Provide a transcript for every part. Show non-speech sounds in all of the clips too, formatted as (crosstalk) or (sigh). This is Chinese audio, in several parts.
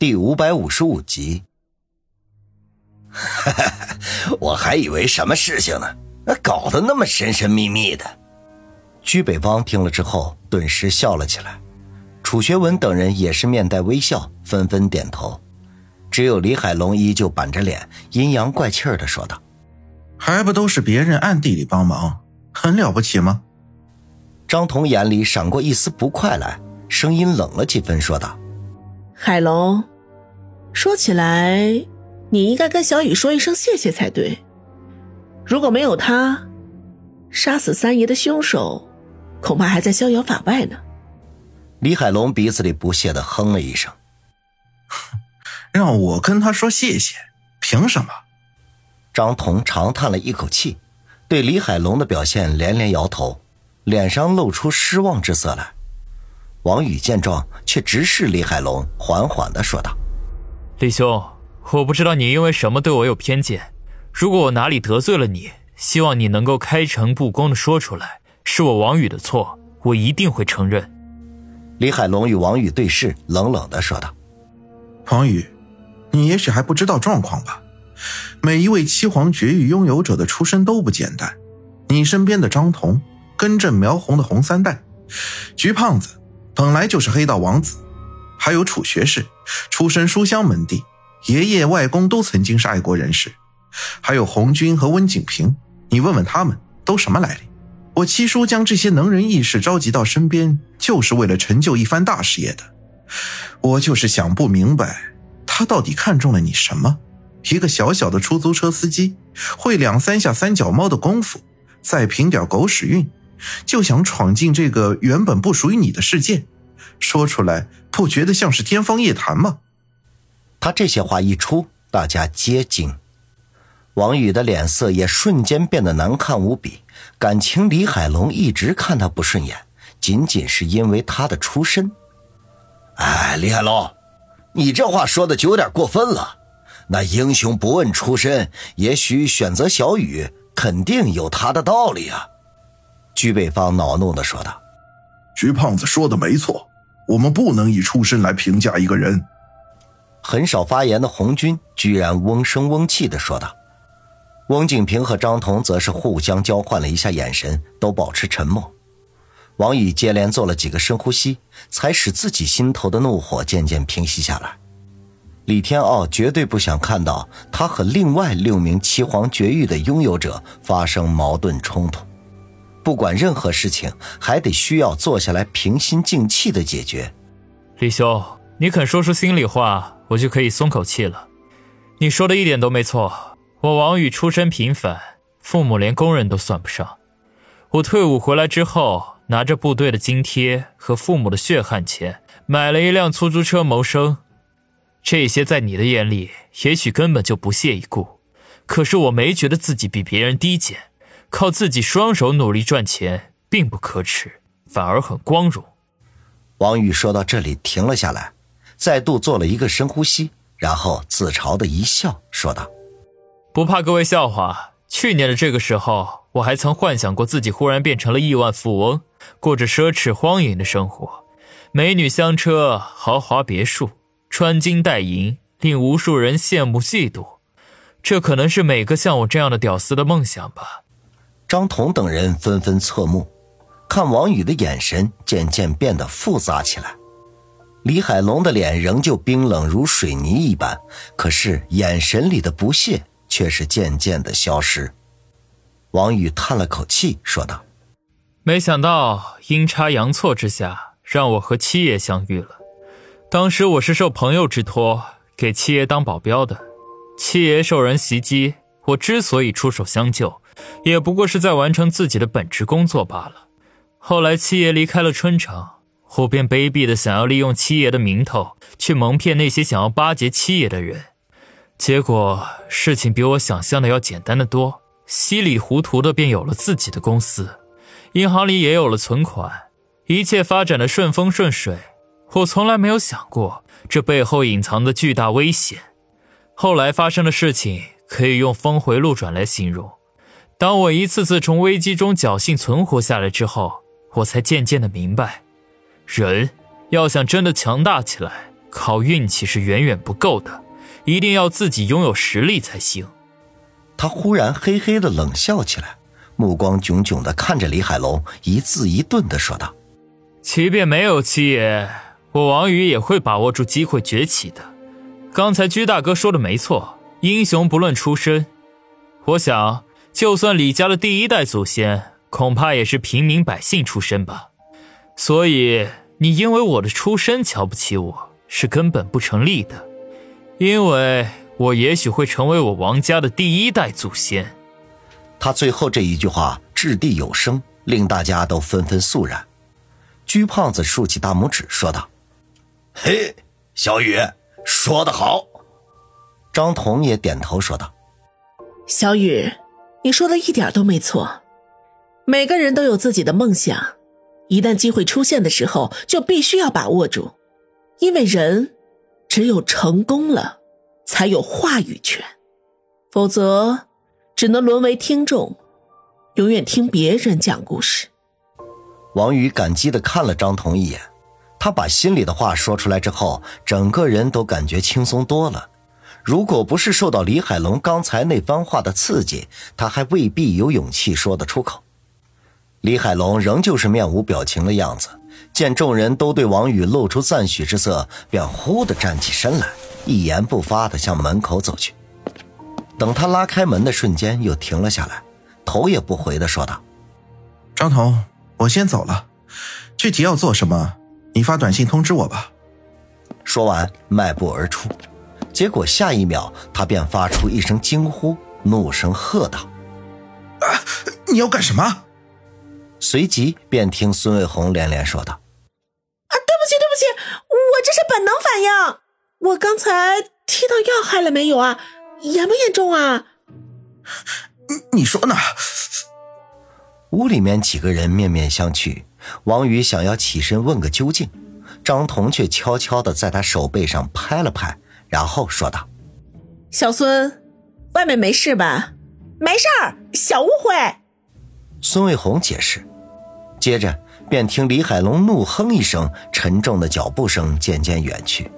第五百五十五集。哈哈，我还以为什么事情呢？搞得那么神神秘秘的。居北方听了之后，顿时笑了起来。楚学文等人也是面带微笑，纷纷点头。只有李海龙依旧板着脸，阴阳怪气的说道：“还不都是别人暗地里帮忙，很了不起吗？”张彤眼里闪过一丝不快来，声音冷了几分，说道：“海龙。”说起来，你应该跟小雨说一声谢谢才对。如果没有他，杀死三爷的凶手，恐怕还在逍遥法外呢。李海龙鼻子里不屑的哼了一声：“ (laughs) 让我跟他说谢谢，凭什么？”张彤长叹了一口气，对李海龙的表现连连摇头，脸上露出失望之色来。王宇见状，却直视李海龙，缓缓的说道。李兄，我不知道你因为什么对我有偏见。如果我哪里得罪了你，希望你能够开诚布公的说出来，是我王宇的错，我一定会承认。李海龙与王宇对视，冷冷的说道：“王宇，你也许还不知道状况吧？每一位七皇绝域拥有者的出身都不简单。你身边的张彤，根正苗红的红三代，菊胖子本来就是黑道王子。”还有楚学士，出身书香门第，爷爷外公都曾经是爱国人士。还有红军和温景平，你问问他们都什么来历？我七叔将这些能人异士召集到身边，就是为了成就一番大事业的。我就是想不明白，他到底看中了你什么？一个小小的出租车司机，会两三下三脚猫的功夫，再凭点狗屎运，就想闯进这个原本不属于你的世界？说出来不觉得像是天方夜谭吗？他这些话一出，大家皆惊。王宇的脸色也瞬间变得难看无比。感情李海龙一直看他不顺眼，仅仅是因为他的出身。哎，李海龙，你这话说的就有点过分了。那英雄不问出身，也许选择小雨，肯定有他的道理啊。居北方恼怒的说道：“徐胖子说的没错。”我们不能以出身来评价一个人。很少发言的红军居然嗡声嗡气的说道。翁景平和张彤则是互相交换了一下眼神，都保持沉默。王宇接连做了几个深呼吸，才使自己心头的怒火渐渐平息下来。李天傲绝对不想看到他和另外六名七皇绝域的拥有者发生矛盾冲突。不管任何事情，还得需要坐下来平心静气的解决。李兄，你肯说出心里话，我就可以松口气了。你说的一点都没错。我王宇出身平凡，父母连工人都算不上。我退伍回来之后，拿着部队的津贴和父母的血汗钱，买了一辆出租车谋生。这些在你的眼里，也许根本就不屑一顾。可是我没觉得自己比别人低贱。靠自己双手努力赚钱，并不可耻，反而很光荣。王宇说到这里停了下来，再度做了一个深呼吸，然后自嘲的一笑，说道：“不怕各位笑话，去年的这个时候，我还曾幻想过自己忽然变成了亿万富翁，过着奢侈荒淫的生活，美女香车，豪华别墅，穿金戴银，令无数人羡慕嫉妒。这可能是每个像我这样的屌丝的梦想吧。”张彤等人纷纷侧目，看王宇的眼神渐渐变得复杂起来。李海龙的脸仍旧冰冷如水泥一般，可是眼神里的不屑却是渐渐的消失。王宇叹了口气，说道：“没想到阴差阳错之下，让我和七爷相遇了。当时我是受朋友之托，给七爷当保镖的。七爷受人袭击，我之所以出手相救。”也不过是在完成自己的本职工作罢了。后来七爷离开了春城，我便卑鄙的想要利用七爷的名头去蒙骗那些想要巴结七爷的人。结果事情比我想象的要简单的多，稀里糊涂的便有了自己的公司，银行里也有了存款，一切发展的顺风顺水。我从来没有想过这背后隐藏的巨大危险。后来发生的事情可以用峰回路转来形容。当我一次次从危机中侥幸存活下来之后，我才渐渐的明白，人要想真的强大起来，靠运气是远远不够的，一定要自己拥有实力才行。他忽然嘿嘿的冷笑起来，目光炯炯的看着李海龙，一字一顿的说道：“即便没有七爷，我王宇也会把握住机会崛起的。刚才居大哥说的没错，英雄不论出身。我想，就算李家的第一代祖先，恐怕也是平民百姓出身吧。所以，你因为我的出身瞧不起我，是根本不成立的。因为……”我也许会成为我王家的第一代祖先。他最后这一句话掷地有声，令大家都纷纷肃然。鞠胖子竖起大拇指说道：“嘿，小雨说得好。”张彤也点头说道：“小雨，你说的一点都没错。每个人都有自己的梦想，一旦机会出现的时候，就必须要把握住，因为人只有成功了。”才有话语权，否则只能沦为听众，永远听别人讲故事。王宇感激的看了张彤一眼，他把心里的话说出来之后，整个人都感觉轻松多了。如果不是受到李海龙刚才那番话的刺激，他还未必有勇气说得出口。李海龙仍旧是面无表情的样子，见众人都对王宇露出赞许之色，便忽地站起身来。一言不发地向门口走去，等他拉开门的瞬间，又停了下来，头也不回地说道：“张彤，我先走了，具体要做什么，你发短信通知我吧。”说完，迈步而出，结果下一秒，他便发出一声惊呼，怒声喝道：“啊，你要干什么？”随即便听孙卫红连连说道：“啊，对不起，对不起，我这是本能反应。”我刚才踢到要害了没有啊？严不严重啊？你你说呢？屋里面几个人面面相觑。王宇想要起身问个究竟，张彤却悄悄的在他手背上拍了拍，然后说道：“小孙，外面没事吧？没事儿，小误会。”孙卫红解释，接着便听李海龙怒哼一声，沉重的脚步声渐渐远去。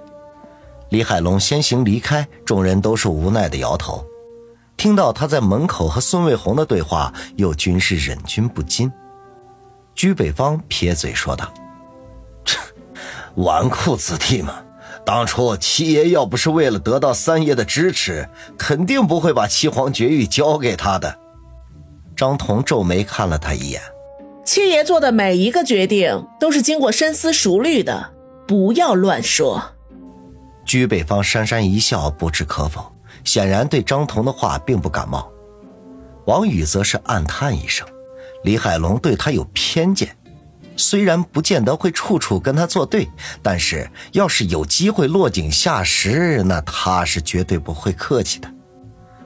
李海龙先行离开，众人都是无奈的摇头。听到他在门口和孙卫红的对话，又均是忍俊不禁。居北方撇嘴说道：“纨绔子弟嘛，当初七爷要不是为了得到三爷的支持，肯定不会把七皇绝育交给他的。”张彤皱眉看了他一眼：“七爷做的每一个决定都是经过深思熟虑的，不要乱说。”居北方姗姗一笑，不置可否，显然对张彤的话并不感冒。王宇则是暗叹一声：“李海龙对他有偏见，虽然不见得会处处跟他作对，但是要是有机会落井下石，那他是绝对不会客气的。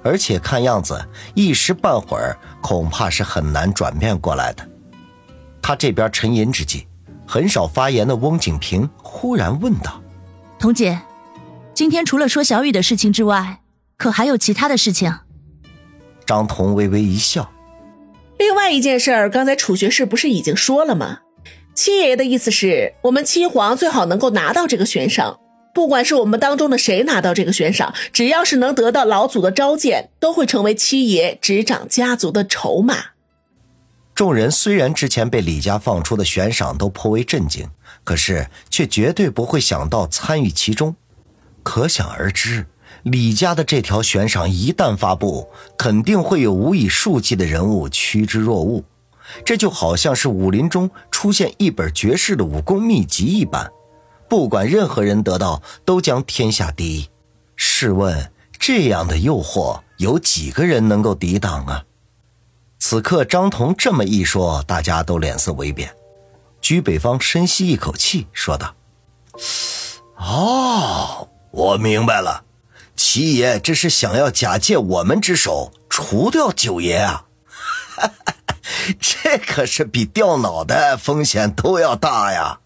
而且看样子一时半会儿恐怕是很难转变过来的。”他这边沉吟之际，很少发言的翁景平忽然问道：“童姐。”今天除了说小雨的事情之外，可还有其他的事情？张彤微微一笑。另外一件事儿，刚才楚学士不是已经说了吗？七爷爷的意思是我们七皇最好能够拿到这个悬赏，不管是我们当中的谁拿到这个悬赏，只要是能得到老祖的召见，都会成为七爷执掌家族的筹码。众人虽然之前被李家放出的悬赏都颇为震惊，可是却绝对不会想到参与其中。可想而知，李家的这条悬赏一旦发布，肯定会有无以数计的人物趋之若鹜。这就好像是武林中出现一本绝世的武功秘籍一般，不管任何人得到，都将天下第一。试问，这样的诱惑，有几个人能够抵挡啊？此刻张彤这么一说，大家都脸色微变。居北方深吸一口气，说道：“哦。”我明白了，七爷这是想要假借我们之手除掉九爷啊！(laughs) (laughs) 这可是比掉脑袋风险都要大呀！